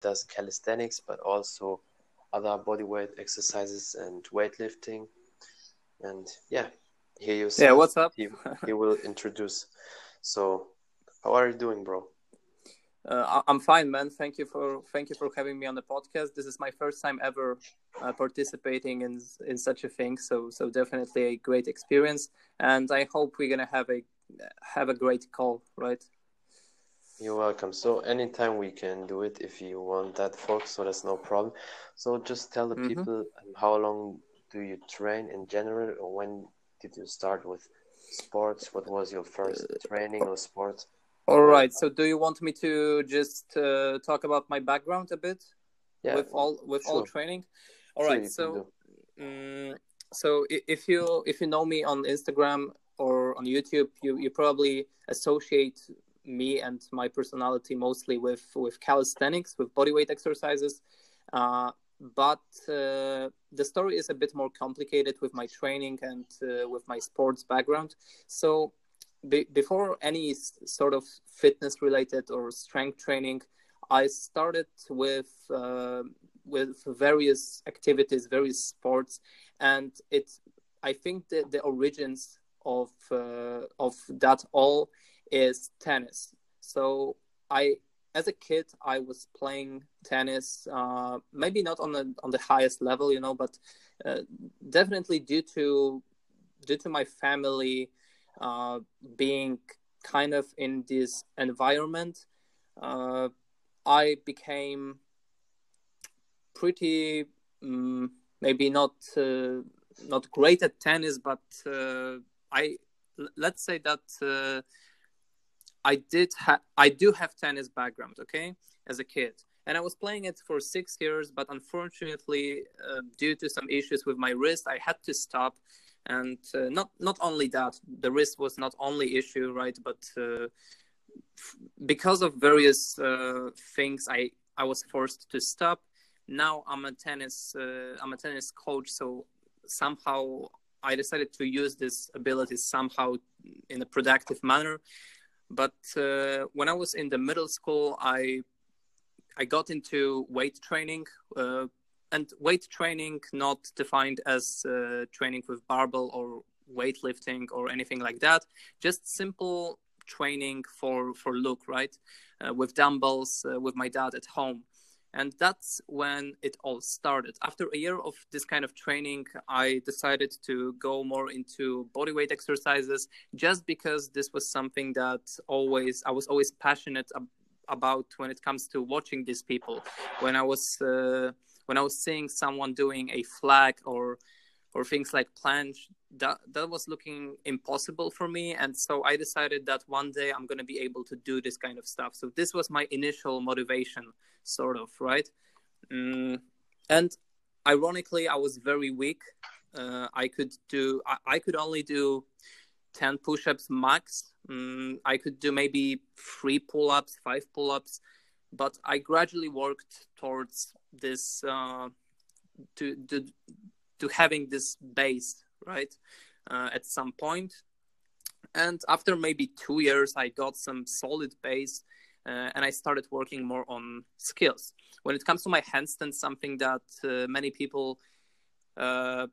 does calisthenics, but also other bodyweight exercises and weightlifting. And yeah, here you Yeah, what's up? he, he will introduce. So, how are you doing, bro? Uh, I'm fine, man. Thank you for thank you for having me on the podcast. This is my first time ever uh, participating in in such a thing, so so definitely a great experience, and I hope we're gonna have a have a great call, right? You're welcome. So anytime we can do it if you want that, folks. So that's no problem. So just tell the Mhm. people um, how long do you train in general, or when did you start with sports? What was your first training or sport? All right. So, do you want me to just uh, talk about my background a bit Yeah, with all with all training? All Sure, right. so, mm, so if you if you know me on Instagram or on YouTube, you you probably associate me and my personality mostly with with calisthenics, with bodyweight exercises. Uh, but uh, the story is a bit more complicated with my training and uh, with my sports background. So be- before any sort of fitness related or strength training, I started with uh, with various activities, various sports, and it. I think that the origins of uh, of that all is tennis. So I, as a kid, I was playing tennis. Uh, maybe not on the on the highest level, you know, but uh, definitely due to due to my family uh, being kind of in this environment, uh, I became pretty um, maybe not uh, not great at tennis, but uh, I let's say that uh, I did ha- I do have tennis background, okay, as a kid, and I was playing it for six years, but unfortunately, uh, due to some issues with my wrist, I had to stop. And uh, not not only that, the wrist was not only issue, right? But uh, f- because of various uh, things, I I was forced to stop. Now I'm a tennis uh, I'm a tennis coach, so somehow I decided to use this ability somehow in a productive manner. But uh, when I was in the middle school, I I got into weight training, uh, and weight training not defined as uh, training with barbell or weightlifting or anything like that. Just simple training for for look right, uh, with dumbbells uh, with my dad at home. And that's when it all started. After a year of this kind of training, I decided to go more into bodyweight exercises just because this was something that always I was always passionate ab- about when it comes to watching these people. When I was uh, when I was seeing someone doing a flag or or things like planche, that that was looking impossible for me, and so I decided that one day I'm going to be able to do this kind of stuff. So this was my initial motivation, sort of, right? Mm, and ironically, I was very weak. Uh, I could do I, I could only do 10 push-ups max mm, i could do maybe three pull-ups five pull-ups but i gradually worked towards this uh, to, to to having this base right uh, at some point. And after maybe two years i got some solid base uh, and i started working more on skills. When it comes to my handstand something that uh, many people uh,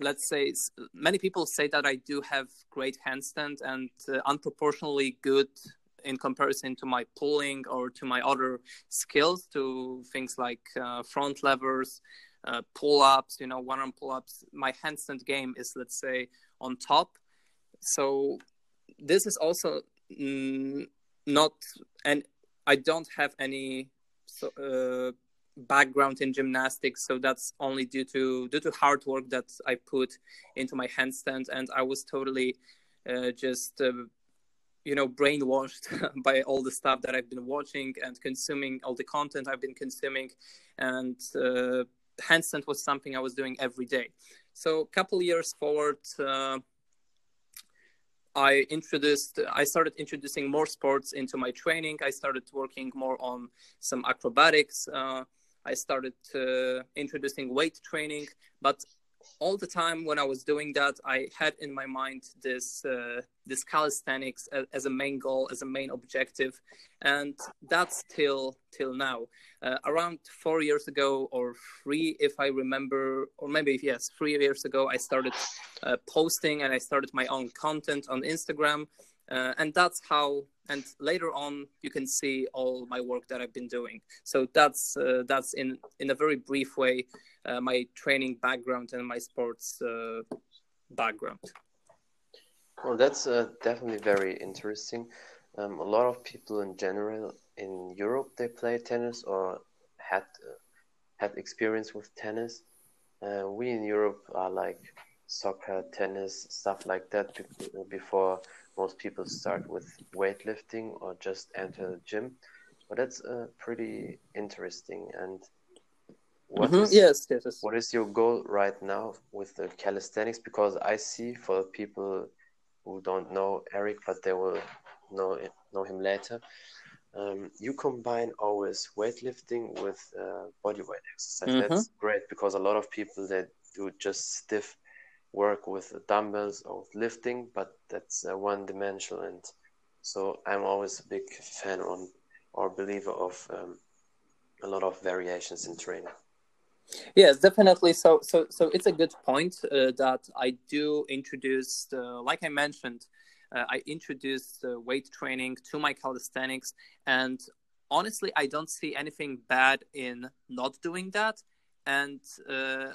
let's say many people say that I do have great handstand and uh, unproportionally good in comparison to my pulling or to my other skills to things like uh, front levers uh, pull-ups you know one arm pull-ups. My handstand game is let's say on top. So this is also mm, not and i don't have any so, uh, background in gymnastics so that's only due to due to hard work that i put into my handstand. And i was totally uh, just uh, you know brainwashed by all the stuff that i've been watching and consuming all the content i've been consuming. And uh, handstand was something i was doing every day so a couple years forward uh, I introduced, I started introducing more sports into my training. I started working more on some acrobatics. Uh, I started uh, introducing weight training, but all the time when I was doing that, I had in my mind this uh, this calisthenics as, as, a main goal, as a main objective, and that's till till now. Uh, around four years ago, or three, if I remember, or maybe yes, three years ago, I started uh, posting and I started my own content on Instagram, uh, and that's how. And later on, you can see all my work that I've been doing. So that's uh, that's in in a very brief way uh, my training background and my sports uh, background. Well, that's uh, definitely very interesting. Um, a lot of people in general in Europe they play tennis or had uh, had experience with tennis. We in Europe are like soccer, tennis, stuff like that before most people start with weightlifting or just enter the gym. But that's uh, pretty interesting and what mm-hmm. is, yes, yes, yes. What is your goal right now with the calisthenics? Because I see for people who don't know Eric, but they will know know him later. Um, you combine always weightlifting with uh, body weight exercise. Mm-hmm. That's great because a lot of people that do just stiff work with dumbbells or with lifting, but that's uh, one dimensional. And so I'm always a big fan on or believer of um, a lot of variations in training. Yes, definitely. So, so, so it's a good point uh, that I do introduce. Uh, like I mentioned, uh, I introduced weight training to my calisthenics, and honestly, I don't see anything bad in not doing that. And uh,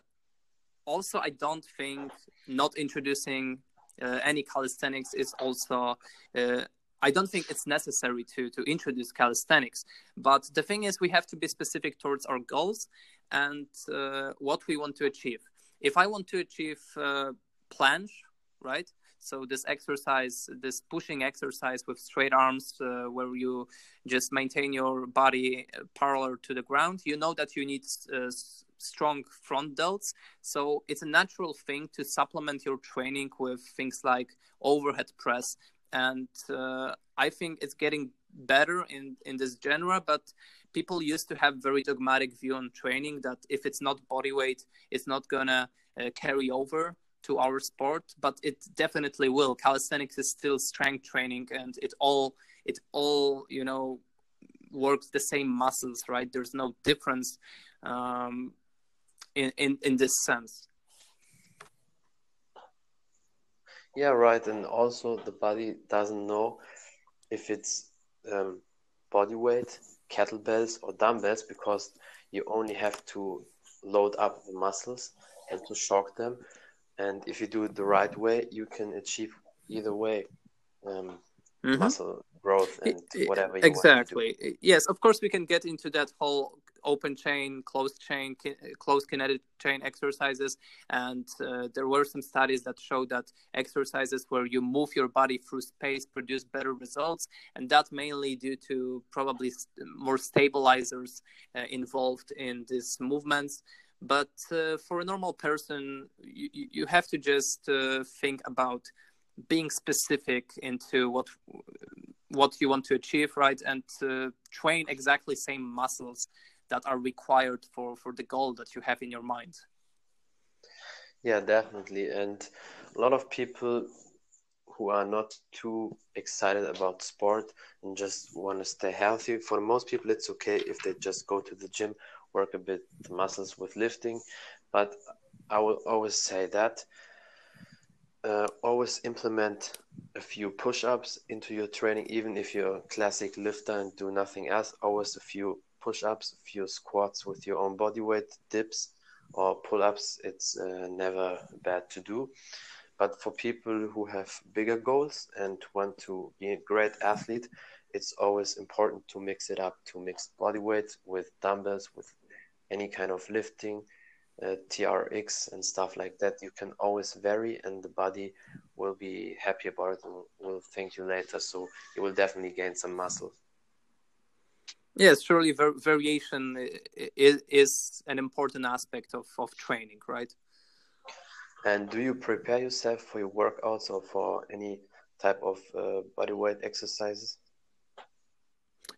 also, I don't think not introducing uh, any calisthenics is also uh, I don't think it's necessary to to introduce calisthenics. But the thing is, we have to be specific towards our goals and uh, what we want to achieve. If I want to achieve uh, planche, right? So this exercise, this pushing exercise with straight arms, uh, where you just maintain your body parallel to the ground, you know that you need uh, strong front delts. So it's a natural thing to supplement your training with things like overhead press and uh, I think it's getting better in in this genre. But people used to have very dogmatic view on training that if it's not body weight, it's not gonna uh, carry over to our sport. But it definitely will. Calisthenics is still strength training, and it all it all you know works the same muscles, right? There's no difference um, in in in this sense. Yeah, right. And also, the body doesn't know if it's um, body weight, kettlebells, or dumbbells because you only have to load up the muscles and to shock them. And if you do it the right way, you can achieve either way um, mm-hmm. muscle growth and whatever exactly yes of course we can get into that whole open chain, closed chain, closed kinetic chain exercises. And uh, there were some studies that show that exercises where you move your body through space produce better results. And that mainly due to probably more stabilizers uh, involved in these movements. But uh, for a normal person, you, you have to just uh, think about being specific into what what you want to achieve right and uh, train exactly same muscles that are required for for the goal that you have in your mind? Yeah definitely. And a lot of people who are not too excited about sport and just want to stay healthy for most people it's okay if they just go to the gym work a bit the muscles with lifting. But i will always say that uh, always implement a few push-ups into your training even if you're a classic lifter and do nothing else always a few push-ups, a few squats with your own body weight, dips or pull-ups. It's uh, never bad to do. But for people who have bigger goals and want to be a great athlete, it's always important to mix it up, to mix body weight with dumbbells, with any kind of lifting, uh, TRX and stuff like that. You can always vary, and the body will be happy about it and will thank you later. So you will definitely gain some muscle. Yes, surely var- variation is, is an important aspect of, of training, right? And do you prepare yourself for your workouts or for any type of uh, body weight exercises?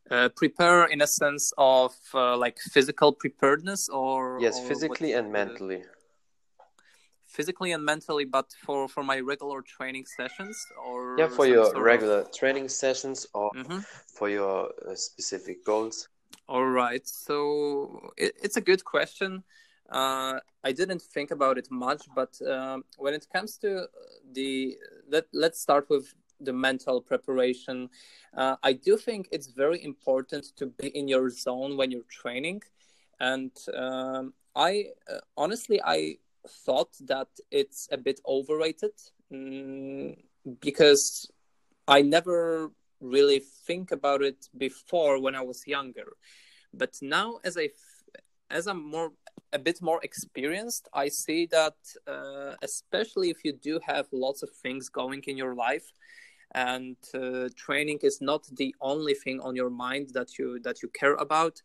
Uh, prepare in a sense of uh, like physical preparedness or yes or physically and mentally physically and mentally, but for for my regular training sessions or yeah, for your regular of... training sessions or mm-hmm. for your uh, specific goals. All right, so it, it's a good question. Uh, I didn't think about it much, but um, when it comes to the let let's start with the mental preparation. Uh, I do think it's very important to be in your zone when you're training, and um, I uh, honestly I thought that it's a bit overrated mm, because I never really think about it before when I was younger, but now as I as I'm more a bit more experienced, I see that uh, especially if you do have lots of things going in your life, and uh, training is not the only thing on your mind that you that you care about,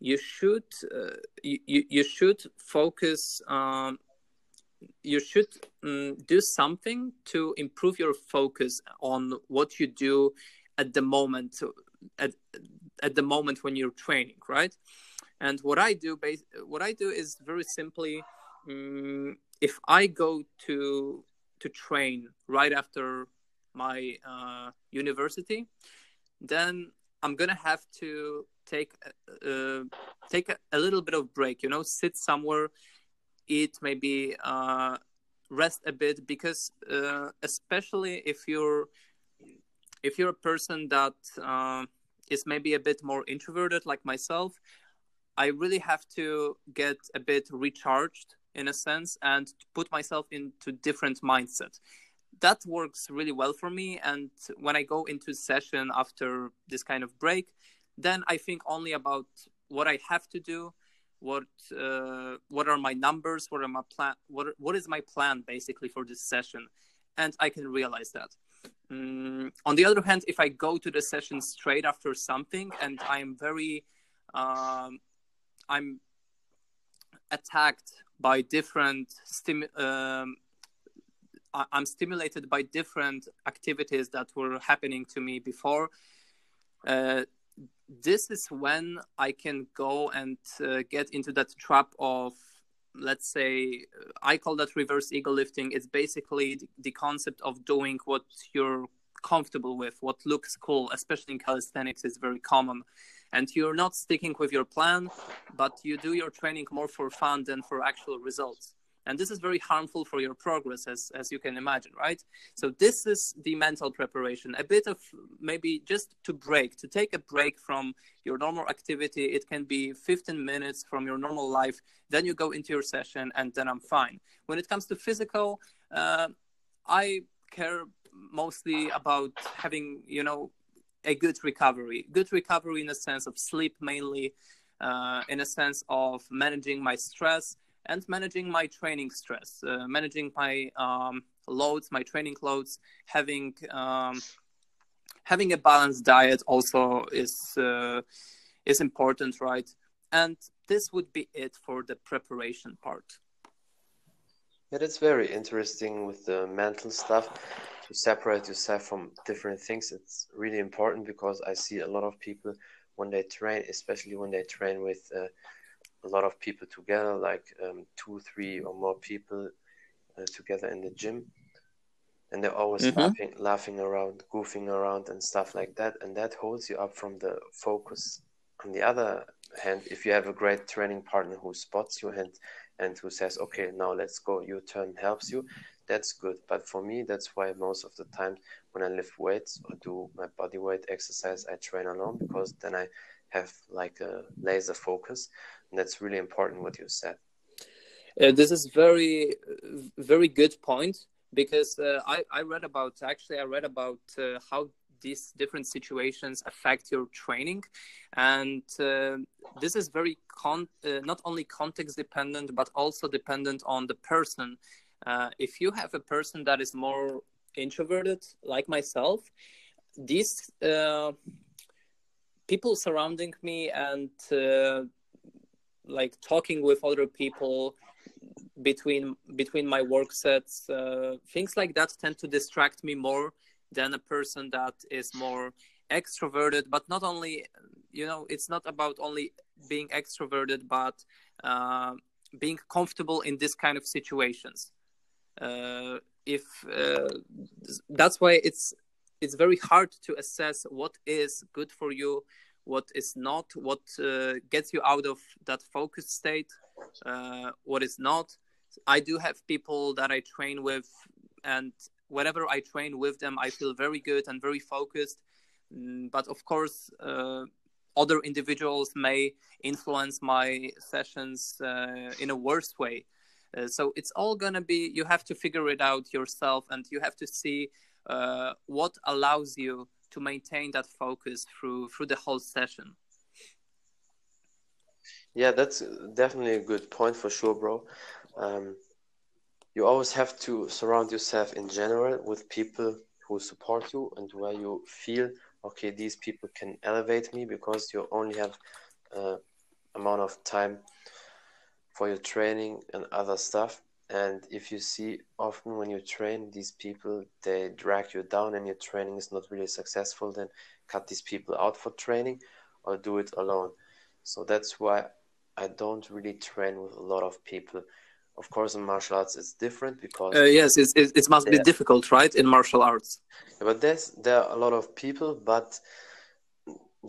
you should uh, you, you should focus um, you should um, do something to improve your focus on what you do at the moment at, at the moment when you're training right? And what i do what i do is very simply um, if i go to to train right after my uh, university then i'm gonna have to take uh, take a, a, little bit of break you know sit somewhere eat maybe uh, rest a bit because uh, especially if you're if you're a person that uh, is maybe a bit more introverted like myself i really have to get a bit recharged in a sense and put myself into different mindset. That works really well for me and when i go into session after this kind of break then I think only about what I have to do, what uh, what are my numbers, what are my plan, what what is my plan basically for this session, and I can realize that. Mm, on the other hand, if I go to the session straight after something and I'm very, um, I'm attacked by different stim- um, I'm stimulated by different activities that were happening to me before. Uh, this is when I can go and uh, get into that trap of, let's say, I call that reverse ego lifting. It's basically the concept of doing what you're comfortable with, what looks cool, especially in calisthenics, is very common. And you're not sticking with your plan, but you do your training more for fun than for actual results and this is very harmful for your progress as as you can imagine right? So this is the mental preparation a bit of maybe just to break to take a break from your normal activity. It can be 15 minutes from your normal life. Then you go into your session and then i'm fine. When it comes to physical uh, i care mostly about having you know a good recovery. Good recovery in the sense of sleep mainly uh, in a sense of managing my stress and managing my training stress, uh, managing my um, loads, my training loads, having um, having a balanced diet also is uh, is important, right? And this would be it for the preparation part. Yeah, that's very interesting with the mental stuff to separate yourself from different things. It's really important because I see a lot of people when they train, especially when they train with uh, a lot of people together, like um, two, three, or more people uh, together in the gym, and they're always mm-hmm. laughing, laughing around, goofing around, and stuff like that, and that holds you up from the focus. On the other hand, if you have a great training partner who spots you and and who says, "Okay, now let's go," your turn helps you. That's good. But for me, that's why most of the time when I lift weights or do my body weight exercise, I train alone because then I have like a laser focus And that's really important what you said. Uh, this is very very good point because uh, I, I read about actually i read about uh, how these different situations affect your training. And uh, this is very con- uh, not only context dependent but also dependent on the person. Uh, if you have a person that is more introverted like myself these people surrounding me and like talking with other people between between my work sets uh, things like that tend to distract me more than a person that is more extroverted. But not only you know it's not about only being extroverted but uh, being comfortable in this kind of situations. Uh, if uh, that's why it's it's very hard to assess what is good for you what is not what uh, gets you out of that focused state uh, what is not. I do have people that i train with and whenever i train with them i feel very good and very focused. Mm, but of course uh, other individuals may influence my sessions uh, in a worse way. Uh, so it's all gonna be you have to figure it out yourself and you have to see uh, what allows you to maintain that focus through through the whole session? Yeah that's definitely a good point for sure bro. Um, you always have to surround yourself in general with people who support you and where you feel okay these people can elevate me because you only have uh, amount of time for your training and other stuff and if you see often when you train these people they drag you down and your training is not really successful then cut these people out for training or do it alone. So that's why i don't really train with a lot of people. Of course in martial arts it's different because uh, yes it's, it, it must be difficult right in martial arts? But there's there are a lot of people but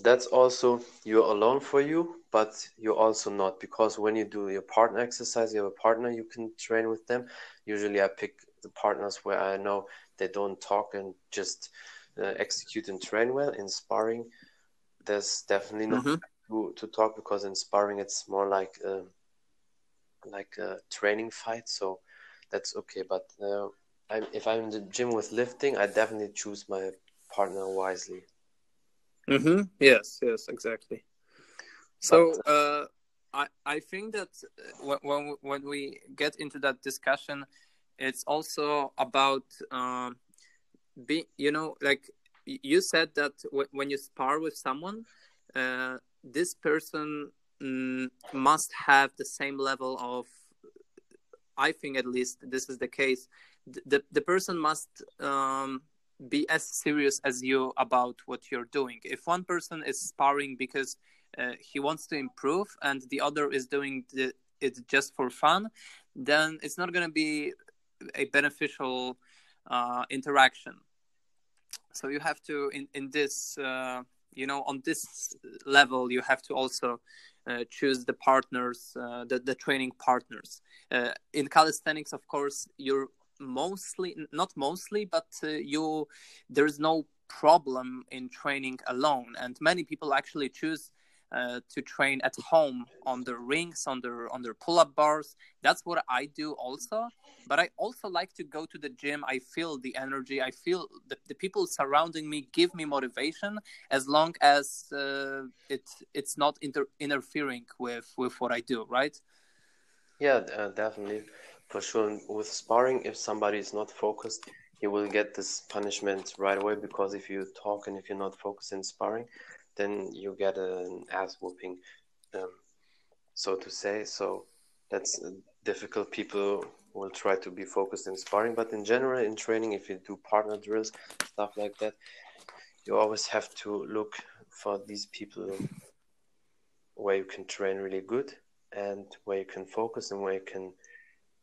that's also you're alone for you but you're also not because when you do your partner exercise you have a partner you can train with them. Usually i pick the partners where i know they don't talk and just uh, execute and train well. In sparring there's definitely no mm-hmm. to, to talk because in sparring it's more like uh, like a training fight so that's okay. But uh, I'm, if i'm in the gym with lifting i definitely choose my partner wisely. Mm-hmm. yes yes exactly so uh, I I think that uh, when when we get into that discussion, it's also about um, be you know like you said that when you spar with someone, uh, this person mm, must have the same level of. I think at least this is the case. The the person must um, be as serious as you about what you're doing. If one person is sparring because uh, he wants to improve and the other is doing the, it just for fun, then it's not going to be a beneficial uh, interaction. So you have to in in this uh, you know on this level you have to also uh, choose the partners uh, the the training partners. Uh, in calisthenics, of course, you're mostly not mostly, but you there's no problem in training alone, and many people actually choose uh, to train at home on the rings, on the on the pull-up bars. That's what I do also. But I also like to go to the gym. I feel the energy. I feel the, the people surrounding me give me motivation as long as uh, it it's not inter- interfering with with what I do. Right? Yeah, uh, definitely, for sure. With sparring, if somebody is not focused, you will get this punishment right away because if you talk and if you're not focused in sparring, then you get an ass whooping, um, so to say. So that's difficult. People will try to be focused in sparring, but in general, in training, if you do partner drills, stuff like that, you always have to look for these people where you can train really good and where you can focus and where you can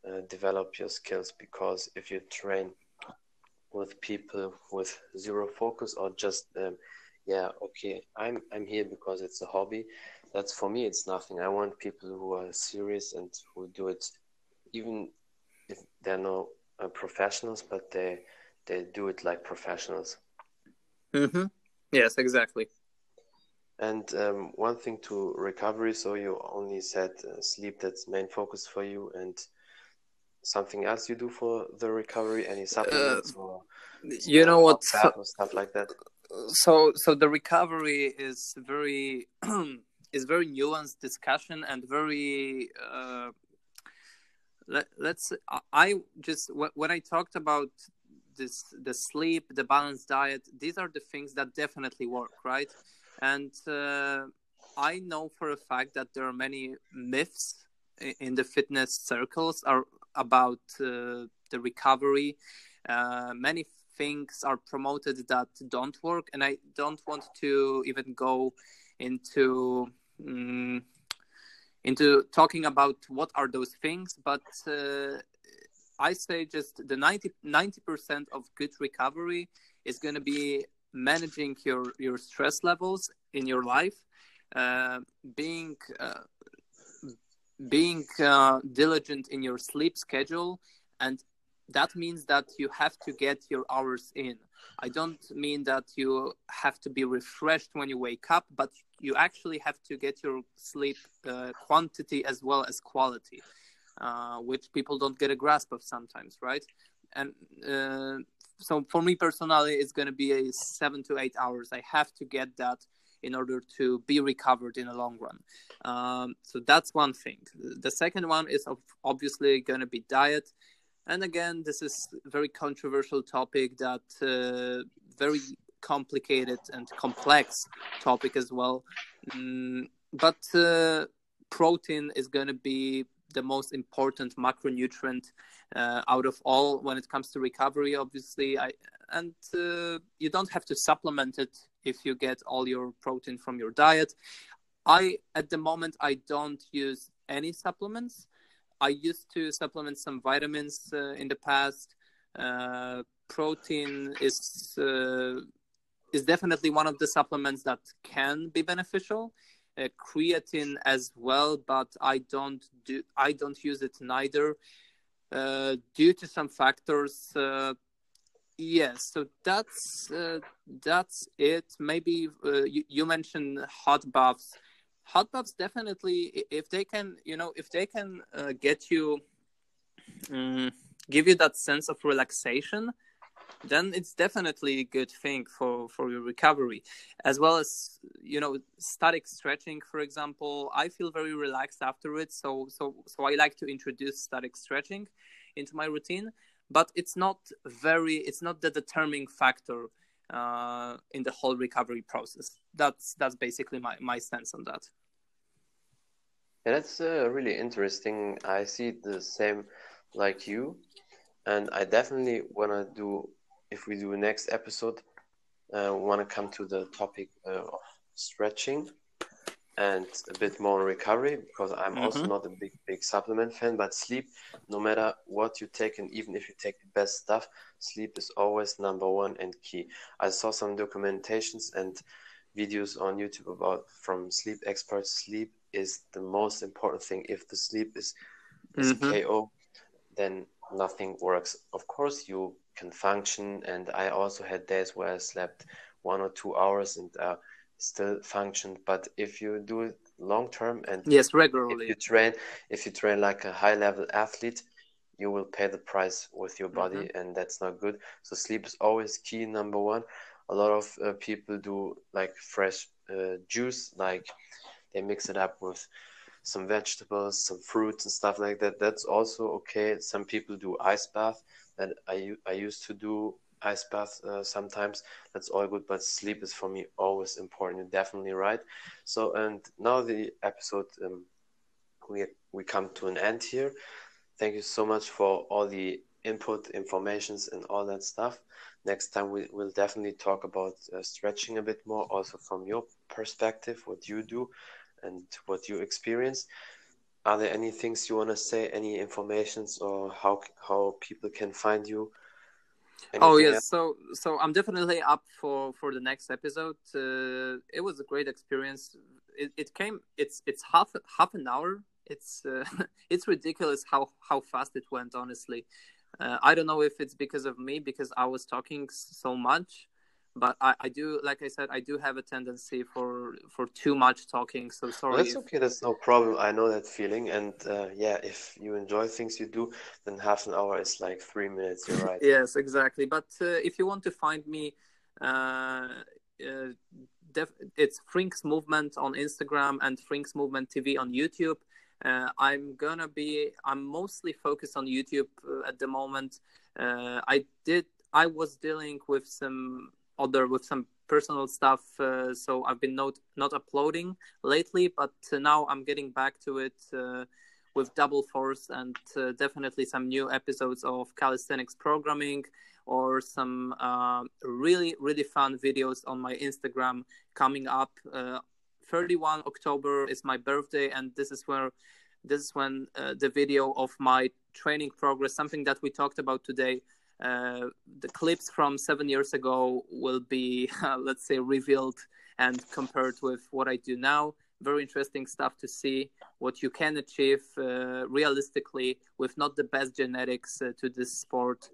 uh, develop your skills. Because if you train with people with zero focus or just um, yeah okay. I'm i'm here because it's a hobby. That's for me it's nothing. I want people who are serious and who do it even if they're no uh, professionals but they they do it like professionals. Mm-hmm. yes exactly. And um, one thing to recovery so you only said uh, sleep that's main focus for you and something else you do for the recovery? Any supplements uh, or you know what? stuff like that so so the recovery is very is very nuanced discussion and very uh, let, let's i just when i talked about this the sleep the balanced diet these are the things that definitely work right? And uh, i know for a fact that there are many myths in the fitness circles are about uh, the recovery. Uh, many things are promoted that don't work and i don't want to even go into um, into talking about what are those things but uh, I say just the 90 percent of good recovery is going to be managing your your stress levels in your life, uh, being uh, being uh, diligent in your sleep schedule, and that means that you have to get your hours in. I don't mean that you have to be refreshed when you wake up, but you actually have to get your sleep uh, quantity as well as quality, uh, which people don't get a grasp of sometimes, right? And uh, so for me personally, it's going to be a seven to eight hours. I have to get that in order to be recovered in the long run. Um, so that's one thing. The second one is obviously going to be diet. And again, this is a very controversial topic that uh, very complicated and complex topic as well. Mm, but uh, protein is going to be the most important macronutrient uh, out of all when it comes to recovery. Obviously, I and uh, you don't have to supplement it if you get all your protein from your diet. I at the moment I don't use any supplements. I used to supplement some vitamins uh, in the past. Uh, protein is uh, is definitely one of the supplements that can be beneficial. Uh, creatine as well, but I don't do I don't use it neither uh, due to some factors. Uh, yes, so that's that's it. Maybe you, you mentioned hot baths hot baths definitely if they can you know if they can uh, get you um, give you that sense of relaxation then it's definitely a good thing for for your recovery. As well as you know static stretching for example i feel very relaxed after it so so so i like to introduce static stretching into my routine. But it's not very it's not the determining factor uh, in the whole recovery process. That's that's basically my, my stance on that. Yeah, that's uh, really interesting. I see the same like you, and I definitely want to do. If we do next episode, uh, want to come to the topic uh, of stretching and a bit more recovery because I'm mm-hmm. also not a big big supplement fan. But sleep, no matter what you take, and even if you take the best stuff, sleep is always number one and key. I saw some documentations and videos on YouTube about from sleep experts. Sleep is the most important thing. If the sleep is is mm-hmm. KO, then nothing works. Of course, you can function, and I also had days where I slept one or two hours and. Uh, still functioned. But if you do it long term and yes, regularly, if you train, if you train like a high level athlete, you will pay the price with your body, mm-hmm. and that's not good. So sleep is always key, number one. A lot of uh, people do like fresh uh, juice, like they mix it up with some vegetables, some fruits, and stuff like that. That's also okay. Some people do ice bath. That I I used to do ice bath uh, sometimes. That's all good, but sleep is for me always important. You're definitely right. So, and now the episode, um, we we come to an end here. Thank you so much for all the input, informations, and all that stuff. Next time we will definitely talk about uh, stretching a bit more, also from your perspective, what you do, and what you experience. Are there any things you want to say? Any informations or how how people can find you? Anything oh yes, else? so so I'm definitely up for for the next episode. Uh, it was a great experience. It, it came. It's it's half half an hour. It's uh, it's ridiculous how how fast it went. Honestly, uh, I don't know if it's because of me because I was talking so much, but I, I do like i said i do have a tendency for for too much talking so sorry that's if... okay that's no problem i know that feeling and uh, yeah if you enjoy things you do then half an hour is like three minutes you're right yes exactly but uh, if you want to find me uh, uh def- it's Frinks Movement on Instagram and Frinks Movement TV on YouTube. Uh, I'm gonna be. I'm mostly focused on YouTube uh, at the moment. Uh, I did. I was dealing with some other with some personal stuff uh, so i've been not not uploading lately but uh, now i'm getting back to it uh, with double force and uh, definitely some new episodes of calisthenics programming or some uh, really really fun videos on my instagram coming up. Uh, 31 october is my birthday and this is where this is when the video of my training progress, something that we talked about today, uh, the clips from seven years ago will be, let's say, revealed and compared with what I do now. Very interesting stuff to see what you can achieve uh, realistically with not the best genetics uh, to this sport.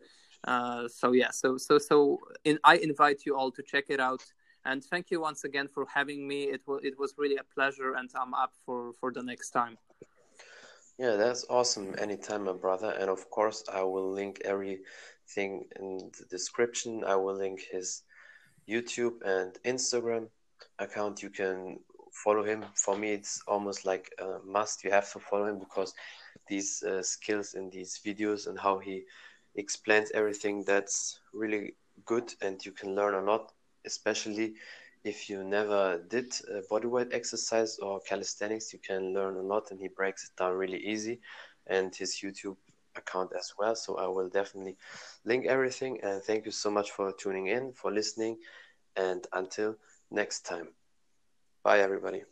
Uh, so yeah, so so so in, I invite you all to check it out. And thank you once again for having me. It was it was really a pleasure, and I'm up for for the next time. Yeah, that's awesome. Anytime, my brother. And of course, I will link everything in the description. I will link his YouTube and Instagram account. You can follow him. For me, it's almost like a must. You have to follow him because these uh, skills in these videos and how he explains everything that's really good and you can learn a lot, especially if you never did bodyweight exercise or calisthenics, you can learn a lot and he breaks it down really easy and his YouTube account as well. So I will definitely link everything and thank you so much for tuning in, for listening, and until next time. Bye, everybody.